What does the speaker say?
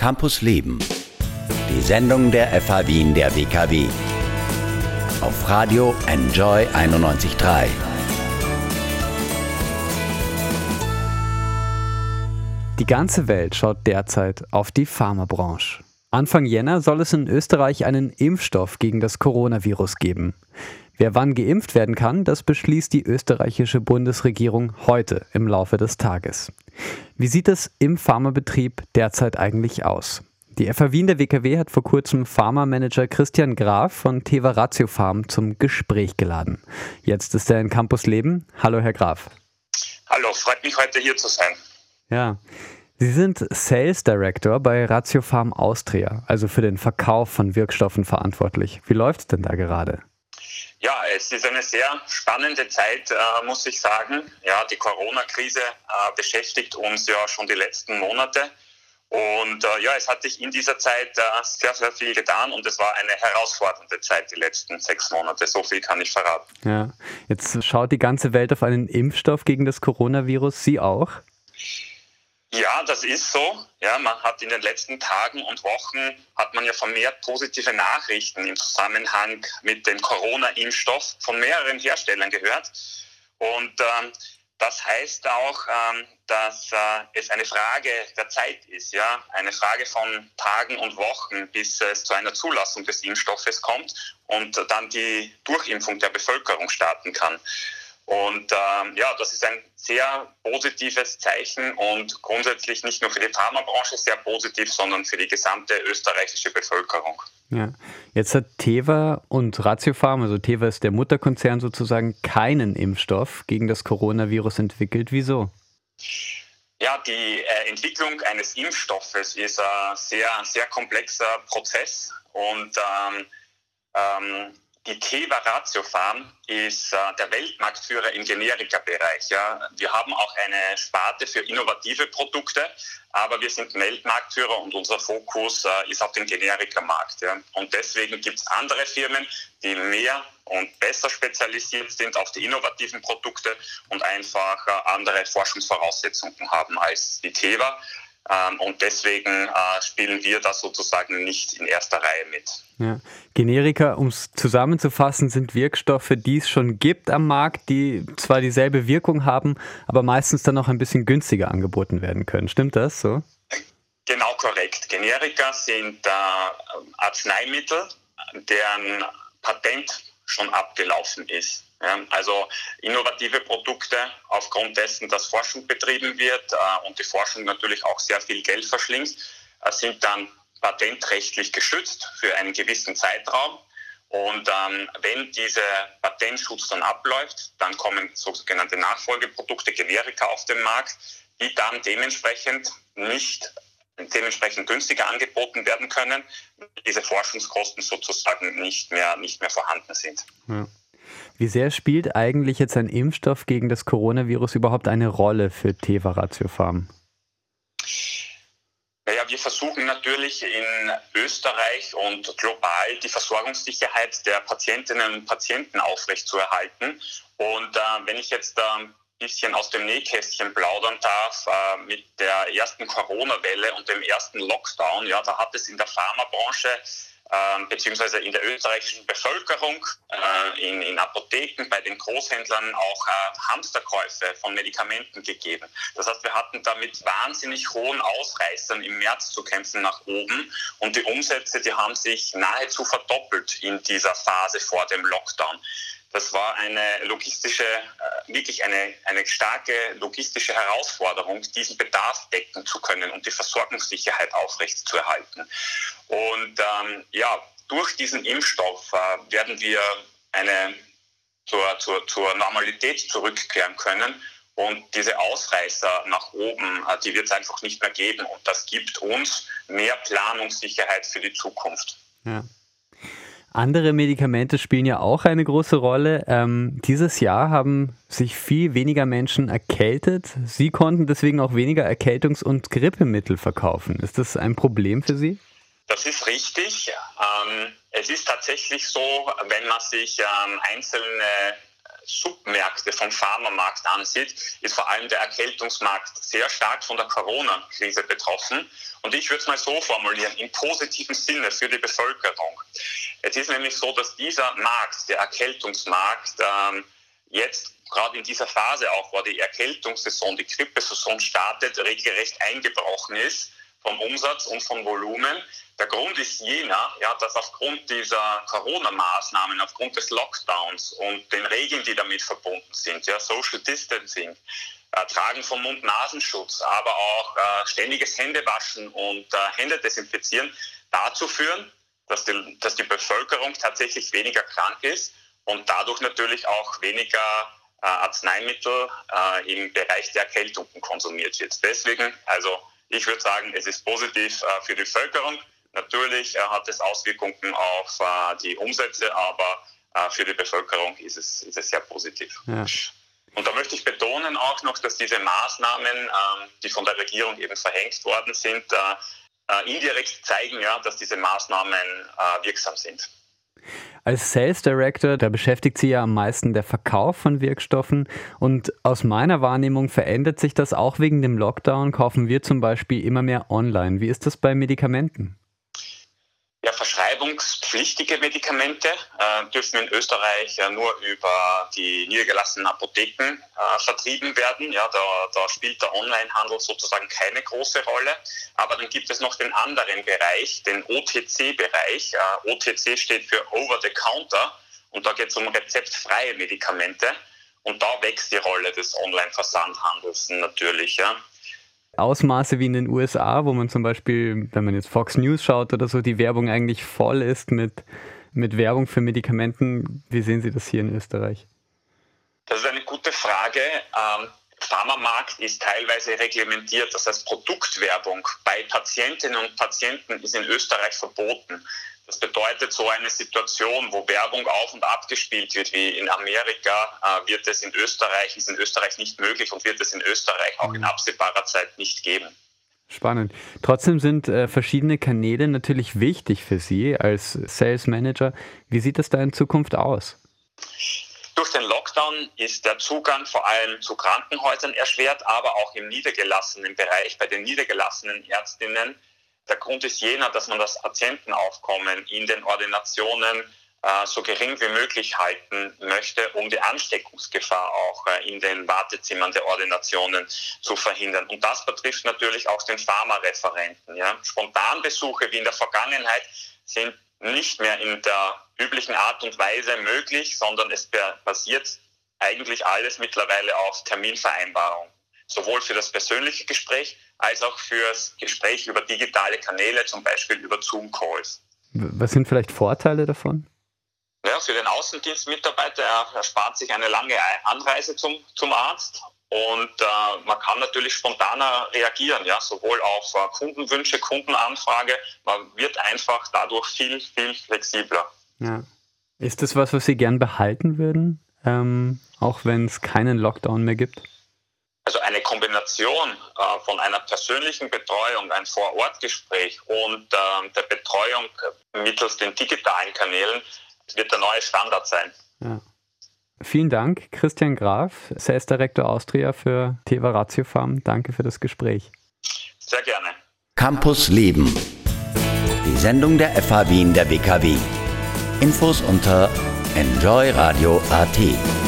Campus Leben. Die Sendung der FH Wien der WKW. Auf Radio Enjoy 91.3. Die ganze Welt schaut derzeit auf die Pharmabranche. Anfang Jänner soll es in Österreich einen Impfstoff gegen das Coronavirus geben. Wer wann geimpft werden kann, das beschließt die österreichische Bundesregierung heute im Laufe des Tages. Wie sieht es im Pharmabetrieb derzeit eigentlich aus? Die FA Wien der WKW hat vor kurzem Pharma-Manager Christian Graf von Teva Ratio Farm zum Gespräch geladen. Jetzt ist er in Campus Leben. Hallo, Herr Graf. Hallo, freut mich heute hier zu sein. Ja. Sie sind Sales Director bei Ratio Farm Austria, also für den Verkauf von Wirkstoffen verantwortlich. Wie läuft es denn da gerade? Ja, es ist eine sehr spannende Zeit, äh, muss ich sagen. Ja, die Corona-Krise äh, beschäftigt uns ja schon die letzten Monate. Und äh, ja, es hat sich in dieser Zeit äh, sehr, sehr viel getan und es war eine herausfordernde Zeit, die letzten sechs Monate. So viel kann ich verraten. Ja, jetzt schaut die ganze Welt auf einen Impfstoff gegen das Coronavirus. Sie auch? Ja, das ist so. Ja, man hat in den letzten Tagen und Wochen hat man ja vermehrt positive Nachrichten im Zusammenhang mit dem Corona-Impfstoff von mehreren Herstellern gehört. Und ähm, das heißt auch, ähm, dass äh, es eine Frage der Zeit ist, ja, eine Frage von Tagen und Wochen, bis es zu einer Zulassung des Impfstoffes kommt und dann die Durchimpfung der Bevölkerung starten kann. Und ähm, ja, das ist ein sehr positives Zeichen und grundsätzlich nicht nur für die Pharmabranche sehr positiv, sondern für die gesamte österreichische Bevölkerung. Ja, jetzt hat Teva und Ratiopharm, also Teva ist der Mutterkonzern sozusagen, keinen Impfstoff gegen das Coronavirus entwickelt. Wieso? Ja, die äh, Entwicklung eines Impfstoffes ist ein sehr, sehr komplexer Prozess und ähm, ähm, die Teva Ratio Farm ist äh, der Weltmarktführer im Generika-Bereich. Ja. Wir haben auch eine Sparte für innovative Produkte, aber wir sind Weltmarktführer und unser Fokus äh, ist auf dem Generika-Markt. Ja. Und deswegen gibt es andere Firmen, die mehr und besser spezialisiert sind auf die innovativen Produkte und einfach äh, andere Forschungsvoraussetzungen haben als die Teva. Ähm, und deswegen äh, spielen wir da sozusagen nicht in erster Reihe mit. Ja. Generika, um es zusammenzufassen, sind Wirkstoffe, die es schon gibt am Markt, die zwar dieselbe Wirkung haben, aber meistens dann auch ein bisschen günstiger angeboten werden können. Stimmt das so? Genau korrekt. Generika sind äh, Arzneimittel, deren Patent schon abgelaufen ist. Also innovative Produkte aufgrund dessen, dass Forschung betrieben wird äh, und die Forschung natürlich auch sehr viel Geld verschlingt, äh, sind dann patentrechtlich geschützt für einen gewissen Zeitraum. Und ähm, wenn dieser Patentschutz dann abläuft, dann kommen sogenannte Nachfolgeprodukte, Generika auf den Markt, die dann dementsprechend nicht dementsprechend günstiger angeboten werden können, diese Forschungskosten sozusagen nicht mehr, nicht mehr vorhanden sind. Ja. Wie sehr spielt eigentlich jetzt ein Impfstoff gegen das Coronavirus überhaupt eine Rolle für Teva Ratio? Naja, wir versuchen natürlich in Österreich und global die Versorgungssicherheit der Patientinnen und Patienten aufrechtzuerhalten. Und äh, wenn ich jetzt ein äh, bisschen aus dem Nähkästchen plaudern darf, äh, mit der ersten Corona-Welle und dem ersten Lockdown, ja, da hat es in der Pharmabranche ähm, beziehungsweise in der österreichischen Bevölkerung, äh, in, in, Apotheken, bei den Großhändlern auch äh, Hamsterkäufe von Medikamenten gegeben. Das heißt, wir hatten damit wahnsinnig hohen Ausreißern im März zu kämpfen nach oben und die Umsätze, die haben sich nahezu verdoppelt in dieser Phase vor dem Lockdown. Das war eine logistische, äh, wirklich eine, eine starke logistische Herausforderung, diesen Bedarf decken zu können und die Versorgungssicherheit aufrechtzuerhalten. Und ähm, ja, durch diesen Impfstoff äh, werden wir eine, zur, zur, zur Normalität zurückkehren können. Und diese Ausreißer nach oben, äh, die wird es einfach nicht mehr geben. Und das gibt uns mehr Planungssicherheit für die Zukunft. Ja. Andere Medikamente spielen ja auch eine große Rolle. Ähm, dieses Jahr haben sich viel weniger Menschen erkältet. Sie konnten deswegen auch weniger Erkältungs- und Grippemittel verkaufen. Ist das ein Problem für Sie? Das ist richtig. Ähm, es ist tatsächlich so, wenn man sich ähm, einzelne Submärkte vom Pharmamarkt ansieht, ist vor allem der Erkältungsmarkt sehr stark von der Corona-Krise betroffen. Und ich würde es mal so formulieren, im positiven Sinne für die Bevölkerung. Es ist nämlich so, dass dieser Markt, der Erkältungsmarkt, ähm, jetzt gerade in dieser Phase auch, wo die Erkältungssaison, die Grippesaison startet, regelrecht eingebrochen ist vom Umsatz und vom Volumen. Der Grund ist jener, ja, dass aufgrund dieser Corona-Maßnahmen, aufgrund des Lockdowns und den Regeln, die damit verbunden sind, ja, Social Distancing, äh, Tragen von Mund-Nasenschutz, aber auch äh, ständiges Händewaschen und äh, Hände desinfizieren, dazu führen, dass die, dass die Bevölkerung tatsächlich weniger krank ist und dadurch natürlich auch weniger äh, Arzneimittel äh, im Bereich der Erkältungen konsumiert wird. Deswegen, also ich würde sagen, es ist positiv äh, für die Bevölkerung. Natürlich äh, hat es Auswirkungen auf äh, die Umsätze, aber äh, für die Bevölkerung ist es, ist es sehr positiv. Ja. Und da möchte ich betonen auch noch, dass diese Maßnahmen, ähm, die von der Regierung eben verhängt worden sind, indirekt zeigen, ja, dass diese Maßnahmen wirksam sind. Als Sales Director, da beschäftigt Sie ja am meisten der Verkauf von Wirkstoffen und aus meiner Wahrnehmung verändert sich das auch wegen dem Lockdown. Kaufen wir zum Beispiel immer mehr online. Wie ist das bei Medikamenten? Verschreibungspflichtige Medikamente äh, dürfen in Österreich ja nur über die niedergelassenen Apotheken äh, vertrieben werden. Ja, da, da spielt der Onlinehandel sozusagen keine große Rolle. Aber dann gibt es noch den anderen Bereich, den OTC-Bereich. Äh, OTC steht für Over the Counter und da geht es um rezeptfreie Medikamente. Und da wächst die Rolle des Online-Versandhandels natürlich. Ja. Ausmaße wie in den USA, wo man zum Beispiel, wenn man jetzt Fox News schaut oder so, die Werbung eigentlich voll ist mit, mit Werbung für Medikamenten. Wie sehen Sie das hier in Österreich? Das ist eine gute Frage. Pharmamarkt ist teilweise reglementiert. Das heißt, Produktwerbung bei Patientinnen und Patienten ist in Österreich verboten. Das bedeutet, so eine Situation, wo Werbung auf und ab gespielt wird, wie in Amerika, äh, wird es in Österreich, ist in Österreich nicht möglich und wird es in Österreich auch in mhm. absehbarer Zeit nicht geben. Spannend. Trotzdem sind äh, verschiedene Kanäle natürlich wichtig für Sie als Sales Manager. Wie sieht das da in Zukunft aus? Durch den Lockdown ist der Zugang vor allem zu Krankenhäusern erschwert, aber auch im niedergelassenen Bereich bei den niedergelassenen Ärztinnen der Grund ist jener, dass man das Patientenaufkommen in den Ordinationen äh, so gering wie möglich halten möchte, um die Ansteckungsgefahr auch äh, in den Wartezimmern der Ordinationen zu verhindern. Und das betrifft natürlich auch den Pharmareferenten. Ja. Spontanbesuche wie in der Vergangenheit sind nicht mehr in der üblichen Art und Weise möglich, sondern es basiert eigentlich alles mittlerweile auf Terminvereinbarung. Sowohl für das persönliche Gespräch als auch fürs Gespräch über digitale Kanäle, zum Beispiel über Zoom-Calls. Was sind vielleicht Vorteile davon? Ja, für den Außendienstmitarbeiter, er erspart sich eine lange Anreise zum, zum Arzt und äh, man kann natürlich spontaner reagieren, ja, sowohl auf äh, Kundenwünsche, Kundenanfrage. Man wird einfach dadurch viel, viel flexibler. Ja. Ist das was, was Sie gern behalten würden, ähm, auch wenn es keinen Lockdown mehr gibt? Also eine Kombination äh, von einer persönlichen Betreuung, ein Vorortgespräch und äh, der Betreuung mittels den digitalen Kanälen wird der neue Standard sein. Ja. Vielen Dank, Christian Graf, Sales Director Austria für Teva Ratio Farm. Danke für das Gespräch. Sehr gerne. Campus Leben. Die Sendung der FH Wien der WKW. Infos unter enjoyradio.at.